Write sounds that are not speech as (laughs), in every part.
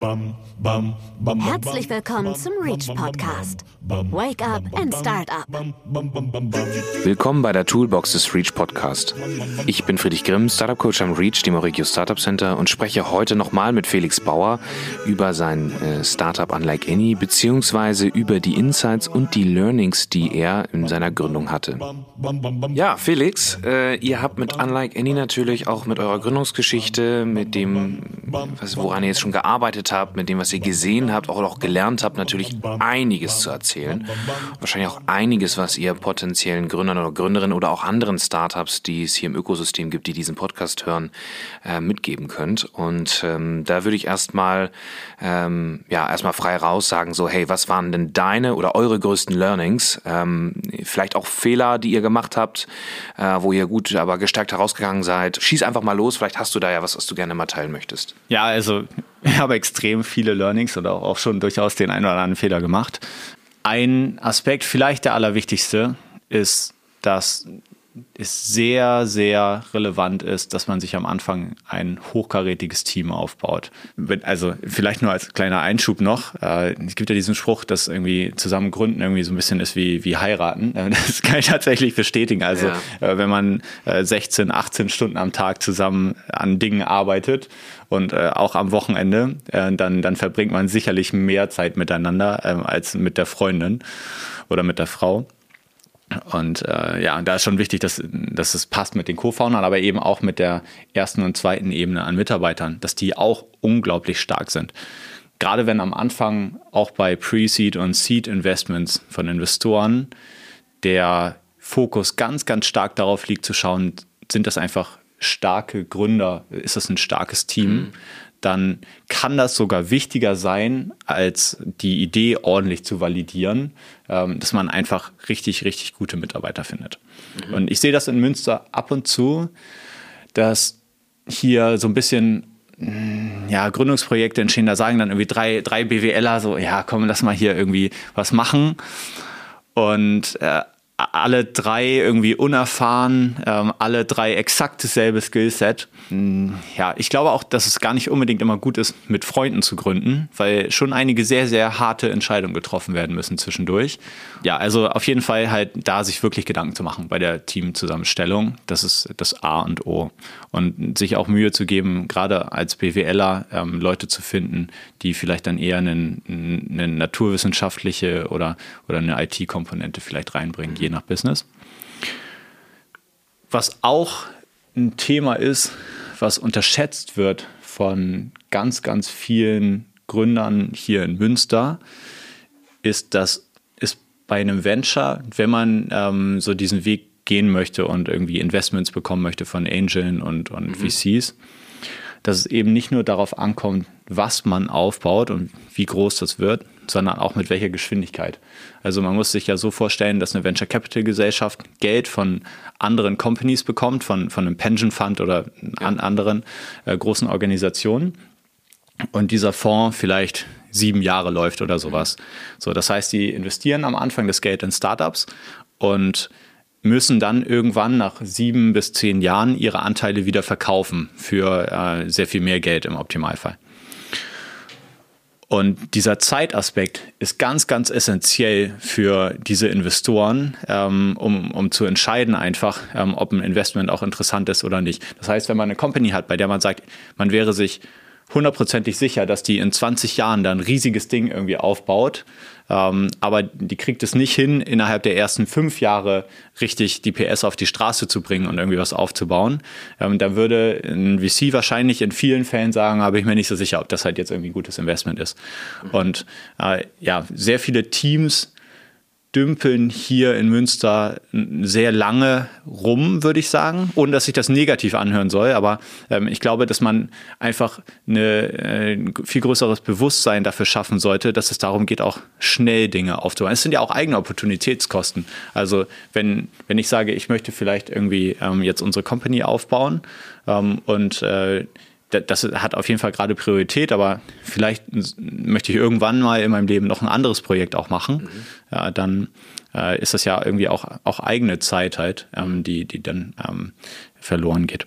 Herzlich willkommen zum Reach Podcast. Wake up and start up. Willkommen bei der Toolbox des Reach Podcast. Ich bin Friedrich Grimm, Startup Coach am Reach, dem Euregio Startup Center und spreche heute nochmal mit Felix Bauer über sein äh, Startup Unlike Any beziehungsweise über die Insights und die Learnings, die er in seiner Gründung hatte. Ja, Felix, äh, ihr habt mit Unlike Any natürlich auch mit eurer Gründungsgeschichte, mit dem, was, woran ihr jetzt schon gearbeitet habt, mit dem, was ihr gesehen habt, auch, auch gelernt habt, natürlich einiges zu erzählen. Wahrscheinlich auch einiges, was ihr potenziellen Gründern oder Gründerinnen oder auch anderen Startups, die es hier im Ökosystem gibt, die diesen Podcast hören, äh, mitgeben könnt. Und ähm, da würde ich erstmal ähm, ja erstmal frei raus sagen, so hey, was waren denn deine oder eure größten Learnings? Ähm, vielleicht auch Fehler, die ihr gemacht habt, äh, wo ihr gut, aber gestärkt herausgegangen seid. Schieß einfach mal los. Vielleicht hast du da ja was, was du gerne mal teilen möchtest. Ja, also ich habe extrem viele Learnings oder auch schon durchaus den einen oder anderen Fehler gemacht. Ein Aspekt, vielleicht der allerwichtigste, ist, dass es sehr, sehr relevant ist, dass man sich am Anfang ein hochkarätiges Team aufbaut. Also vielleicht nur als kleiner Einschub noch. Äh, es gibt ja diesen Spruch, dass irgendwie zusammen gründen irgendwie so ein bisschen ist wie, wie heiraten. Äh, (laughs) das kann ich tatsächlich bestätigen. Also ja. Äh, wenn man 16, 18 Stunden am Tag zusammen an Dingen arbeitet und auch am Wochenende, dann, dann verbringt man sicherlich mehr Zeit miteinander als mit der Freundin oder mit der Frau. Und äh, ja, da ist schon wichtig, dass, dass es passt mit den Co-Foundern, aber eben auch mit der ersten und zweiten Ebene an Mitarbeitern, dass die auch unglaublich stark sind. Gerade wenn am Anfang auch bei Pre-Seed und Seed-Investments von Investoren der Fokus ganz, ganz stark darauf liegt zu schauen, sind das einfach starke Gründer, ist das ein starkes Team, mhm dann kann das sogar wichtiger sein, als die Idee ordentlich zu validieren, ähm, dass man einfach richtig, richtig gute Mitarbeiter findet. Mhm. Und ich sehe das in Münster ab und zu, dass hier so ein bisschen mm, ja, Gründungsprojekte entstehen, da sagen dann irgendwie drei, drei BWLer so, ja, komm, lass mal hier irgendwie was machen. Und äh, alle drei irgendwie unerfahren, ähm, alle drei exakt dasselbe Skillset. Hm, ja, ich glaube auch, dass es gar nicht unbedingt immer gut ist, mit Freunden zu gründen, weil schon einige sehr, sehr harte Entscheidungen getroffen werden müssen zwischendurch. Ja, also auf jeden Fall halt da sich wirklich Gedanken zu machen bei der Teamzusammenstellung. Das ist das A und O. Und sich auch Mühe zu geben, gerade als BWLer ähm, Leute zu finden, die vielleicht dann eher eine, eine naturwissenschaftliche oder, oder eine IT-Komponente vielleicht reinbringen, je nach Business. Was auch ein Thema ist, was unterschätzt wird von ganz, ganz vielen Gründern hier in Münster, ist, dass es bei einem Venture, wenn man ähm, so diesen Weg gehen möchte und irgendwie Investments bekommen möchte von Angeln und, und mhm. VCs, dass es eben nicht nur darauf ankommt, was man aufbaut und wie groß das wird, sondern auch mit welcher Geschwindigkeit. Also man muss sich ja so vorstellen, dass eine Venture Capital Gesellschaft Geld von anderen Companies bekommt, von, von einem Pension Fund oder an anderen äh, großen Organisationen. Und dieser Fonds vielleicht sieben Jahre läuft oder sowas. So, das heißt, die investieren am Anfang das Geld in Startups und müssen dann irgendwann nach sieben bis zehn Jahren ihre Anteile wieder verkaufen für äh, sehr viel mehr Geld im Optimalfall. Und dieser Zeitaspekt ist ganz, ganz essentiell für diese Investoren, ähm, um, um zu entscheiden einfach, ähm, ob ein Investment auch interessant ist oder nicht. Das heißt, wenn man eine Company hat, bei der man sagt, man wäre sich hundertprozentig sicher, dass die in 20 Jahren dann ein riesiges Ding irgendwie aufbaut, ähm, aber die kriegt es nicht hin, innerhalb der ersten fünf Jahre richtig die PS auf die Straße zu bringen und irgendwie was aufzubauen. Ähm, da würde ein VC wahrscheinlich in vielen Fällen sagen, aber ich mir nicht so sicher, ob das halt jetzt irgendwie ein gutes Investment ist. Und äh, ja, sehr viele Teams dümpeln hier in Münster sehr lange rum, würde ich sagen, ohne dass sich das negativ anhören soll. Aber ähm, ich glaube, dass man einfach eine, äh, ein viel größeres Bewusstsein dafür schaffen sollte, dass es darum geht, auch schnell Dinge aufzubauen. Es sind ja auch eigene Opportunitätskosten. Also wenn, wenn ich sage, ich möchte vielleicht irgendwie ähm, jetzt unsere Company aufbauen ähm, und äh, das hat auf jeden Fall gerade Priorität, aber vielleicht möchte ich irgendwann mal in meinem Leben noch ein anderes Projekt auch machen. Mhm. Ja, dann äh, ist das ja irgendwie auch, auch eigene Zeit halt, ähm, die, die dann ähm, verloren geht.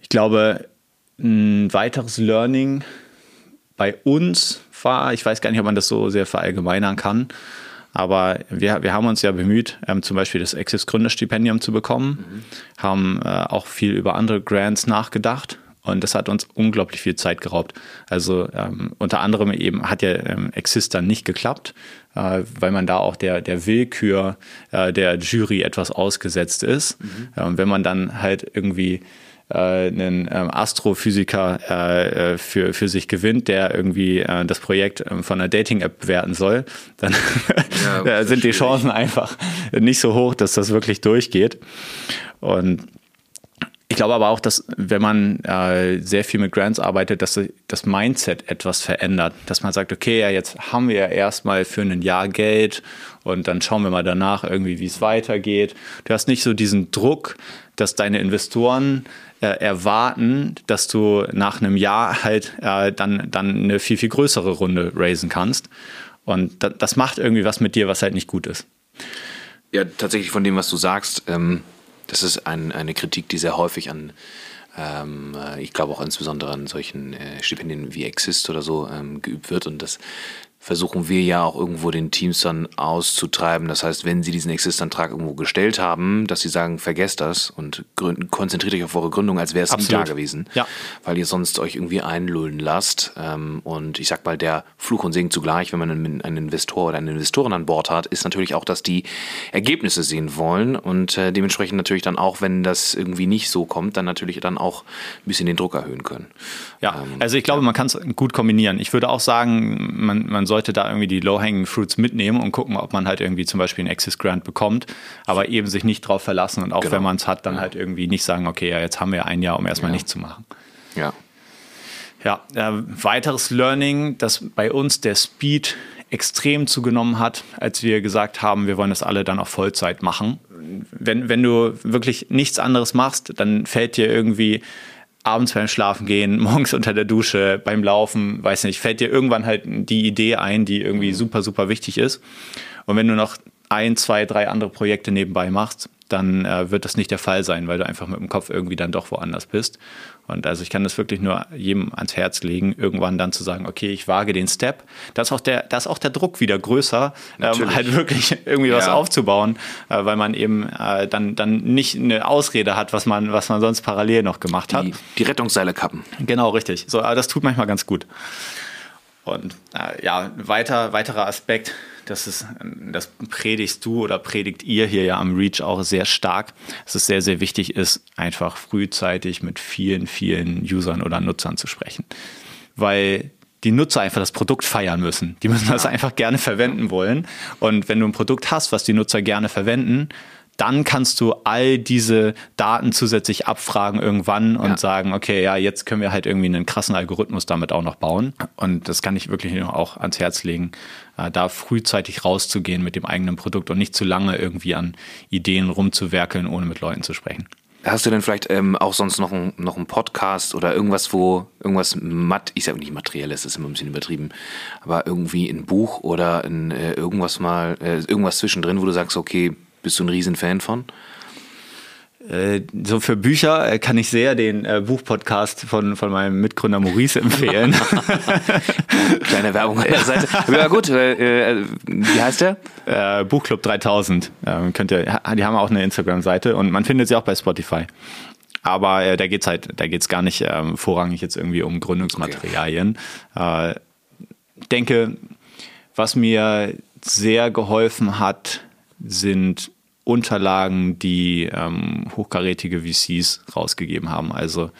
Ich glaube, ein weiteres Learning bei uns war, ich weiß gar nicht, ob man das so sehr verallgemeinern kann, aber wir, wir haben uns ja bemüht, ähm, zum Beispiel das Access Gründerstipendium zu bekommen, mhm. haben äh, auch viel über andere Grants nachgedacht und das hat uns unglaublich viel Zeit geraubt. Also ähm, unter anderem eben hat ja ähm, Exist dann nicht geklappt, äh, weil man da auch der, der Willkür äh, der Jury etwas ausgesetzt ist. Mhm. Äh, wenn man dann halt irgendwie einen ähm, Astrophysiker äh, äh, für, für sich gewinnt, der irgendwie äh, das Projekt ähm, von einer Dating-App bewerten soll, dann ja, (laughs) sind die Chancen einfach nicht so hoch, dass das wirklich durchgeht. Und ich glaube aber auch, dass wenn man äh, sehr viel mit Grants arbeitet, dass das Mindset etwas verändert. Dass man sagt, okay, ja, jetzt haben wir ja erstmal für ein Jahr Geld und dann schauen wir mal danach irgendwie, wie es weitergeht. Du hast nicht so diesen Druck, dass deine Investoren äh, erwarten, dass du nach einem Jahr halt äh, dann, dann eine viel, viel größere Runde raisen kannst. Und da, das macht irgendwie was mit dir, was halt nicht gut ist. Ja, tatsächlich von dem, was du sagst, ähm das ist ein, eine Kritik, die sehr häufig an, ähm, äh, ich glaube auch insbesondere an solchen äh, Stipendien wie Exist oder so ähm, geübt wird. Und das versuchen wir ja auch irgendwo den Teams dann auszutreiben. Das heißt, wenn sie diesen Exist-Antrag irgendwo gestellt haben, dass sie sagen, vergesst das und gründen, konzentriert euch auf eure Gründung, als wäre es nie da gewesen. Ja. Weil ihr sonst euch irgendwie einlullen lasst. Ähm, und ich sag mal, der Fluch und Segen zugleich, wenn man einen Investor oder eine Investorin an Bord hat, ist natürlich auch, dass die Ergebnisse sehen wollen und äh, dementsprechend natürlich dann auch, wenn das irgendwie nicht so kommt, dann natürlich dann auch ein bisschen den Druck erhöhen können. Ja, ähm, also ich glaube, man kann es gut kombinieren. Ich würde auch sagen, man, man sollte da irgendwie die Low-Hanging Fruits mitnehmen und gucken, ob man halt irgendwie zum Beispiel einen Access Grant bekommt, aber eben sich nicht drauf verlassen und auch genau. wenn man es hat, dann ja. halt irgendwie nicht sagen, okay, ja, jetzt haben wir ein Jahr, um erstmal ja. nichts zu machen. Ja. Ja, äh, weiteres Learning, dass bei uns der Speed extrem zugenommen hat, als wir gesagt haben, wir wollen das alle dann auf Vollzeit machen. Wenn, wenn du wirklich nichts anderes machst, dann fällt dir irgendwie abends beim Schlafen gehen, (laughs) morgens unter der Dusche, beim Laufen, weiß nicht, fällt dir irgendwann halt die Idee ein, die irgendwie mhm. super, super wichtig ist. Und wenn du noch ein, zwei, drei andere Projekte nebenbei machst, dann äh, wird das nicht der Fall sein, weil du einfach mit dem Kopf irgendwie dann doch woanders bist. Und also ich kann das wirklich nur jedem ans Herz legen, irgendwann dann zu sagen, okay, ich wage den Step. Da ist auch der, da ist auch der Druck wieder größer, ähm, halt wirklich (laughs) irgendwie was ja. aufzubauen, äh, weil man eben äh, dann, dann nicht eine Ausrede hat, was man, was man sonst parallel noch gemacht hat. Die, die Rettungsseile kappen. Genau, richtig. So, aber das tut manchmal ganz gut. Und äh, ja, weiter, weiterer Aspekt, das ist, das predigst du oder predigt ihr hier ja am Reach auch sehr stark, dass es sehr, sehr wichtig ist, einfach frühzeitig mit vielen, vielen Usern oder Nutzern zu sprechen. Weil die Nutzer einfach das Produkt feiern müssen. Die müssen das einfach gerne verwenden wollen. Und wenn du ein Produkt hast, was die Nutzer gerne verwenden, dann kannst du all diese Daten zusätzlich abfragen irgendwann und ja. sagen, okay, ja, jetzt können wir halt irgendwie einen krassen Algorithmus damit auch noch bauen. Und das kann ich wirklich auch ans Herz legen, äh, da frühzeitig rauszugehen mit dem eigenen Produkt und nicht zu lange irgendwie an Ideen rumzuwerkeln, ohne mit Leuten zu sprechen. Hast du denn vielleicht ähm, auch sonst noch, ein, noch einen Podcast oder irgendwas, wo irgendwas matt, ich sage nicht materielles, das ist immer ein bisschen übertrieben, aber irgendwie ein Buch oder ein, äh, irgendwas mal, äh, irgendwas zwischendrin, wo du sagst, okay, bist du ein Riesenfan von? Äh, so für Bücher äh, kann ich sehr den äh, Buchpodcast von, von meinem Mitgründer Maurice (laughs) empfehlen. (laughs) Kleine Werbung an der Seite. Ja gut, äh, wie heißt der? Äh, Buchclub 3000. Ähm, könnt ihr, die haben auch eine Instagram-Seite und man findet sie auch bei Spotify. Aber äh, da geht es halt, da geht's gar nicht ähm, vorrangig jetzt irgendwie um Gründungsmaterialien. Okay. denke, was mir sehr geholfen hat, sind Unterlagen, die ähm, hochkarätige VCs rausgegeben haben. Also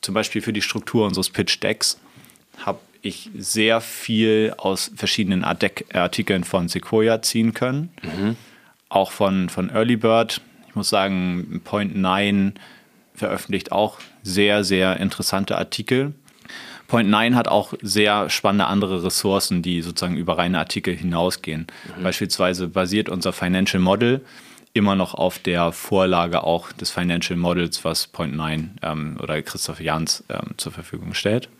zum Beispiel für die Struktur unseres Pitch Decks habe ich sehr viel aus verschiedenen Artikeln von Sequoia ziehen können. Mhm. Auch von, von Early Bird. Ich muss sagen, Point 9 veröffentlicht auch sehr, sehr interessante Artikel. Point 9 hat auch sehr spannende andere Ressourcen, die sozusagen über reine Artikel hinausgehen. Mhm. Beispielsweise basiert unser Financial Model immer noch auf der Vorlage auch des Financial Models, was Point9 ähm, oder Christoph Jans ähm, zur Verfügung stellt.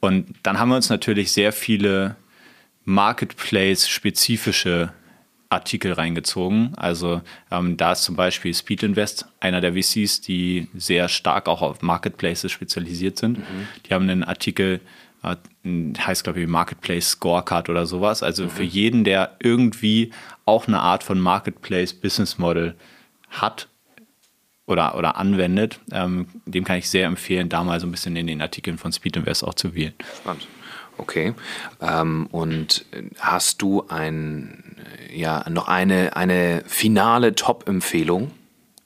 Und dann haben wir uns natürlich sehr viele Marketplace-spezifische Artikel reingezogen. Also ähm, da ist zum Beispiel Speed Invest, einer der VCs, die sehr stark auch auf Marketplaces spezialisiert sind. Mhm. Die haben einen Artikel, äh, heißt glaube ich Marketplace Scorecard oder sowas. Also mhm. für jeden, der irgendwie auch eine Art von Marketplace Business Model hat oder, oder anwendet, ähm, dem kann ich sehr empfehlen, da mal so ein bisschen in den Artikeln von Speed Invest auch zu wählen. Spannend. Okay. Ähm, und hast du ein, ja, noch eine, eine finale Top-Empfehlung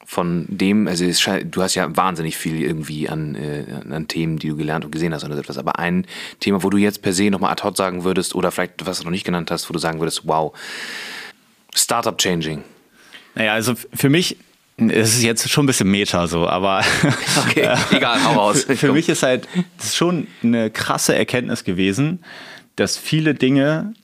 von dem, also du hast ja wahnsinnig viel irgendwie an, äh, an Themen, die du gelernt und gesehen hast oder etwas, aber ein Thema, wo du jetzt per se nochmal ad hoc sagen würdest oder vielleicht, was du noch nicht genannt hast, wo du sagen würdest, wow, Startup Changing. Naja, also für mich es ist jetzt schon ein bisschen Meta so, aber (laughs) okay, (laughs) (laughs) egal, hau raus. Für, für mich ist halt das ist schon eine krasse Erkenntnis gewesen, dass viele Dinge,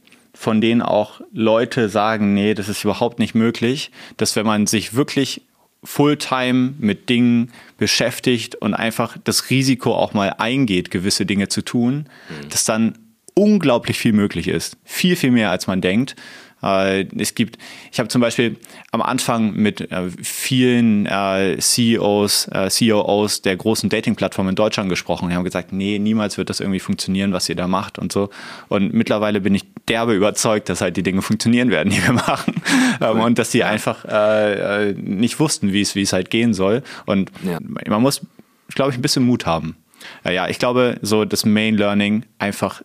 von denen auch Leute sagen, nee, das ist überhaupt nicht möglich, dass wenn man sich wirklich Fulltime mit Dingen beschäftigt und einfach das Risiko auch mal eingeht, gewisse Dinge zu tun, mhm. dass dann unglaublich viel möglich ist. Viel, viel mehr, als man denkt. Äh, es gibt, ich habe zum Beispiel am Anfang mit äh, vielen äh, CEOs, COOs der großen Dating-Plattformen in Deutschland gesprochen. Die haben gesagt, nee, niemals wird das irgendwie funktionieren, was ihr da macht und so. Und mittlerweile bin ich derbe überzeugt, dass halt die Dinge funktionieren werden, die wir (laughs) machen. Ähm, und dass die einfach nicht wussten, wie es, wie es halt gehen soll. Und ja. man muss, glaube ich, ein bisschen Mut haben. Ja, ich glaube, so das Main Learning einfach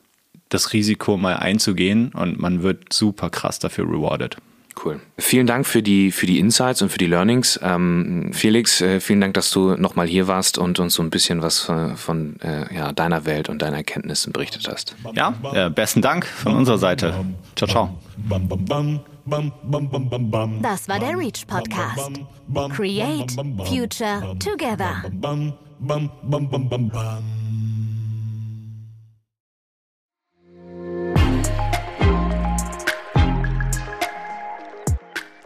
das Risiko mal einzugehen und man wird super krass dafür rewarded. Cool. Vielen Dank für die, für die Insights und für die Learnings. Ähm, Felix, äh, vielen Dank, dass du nochmal hier warst und uns so ein bisschen was von, äh, von äh, ja, deiner Welt und deinen Erkenntnissen berichtet hast. Ja, äh, besten Dank von unserer Seite. Ciao, ciao. Das war der Reach Podcast. Create Future Together.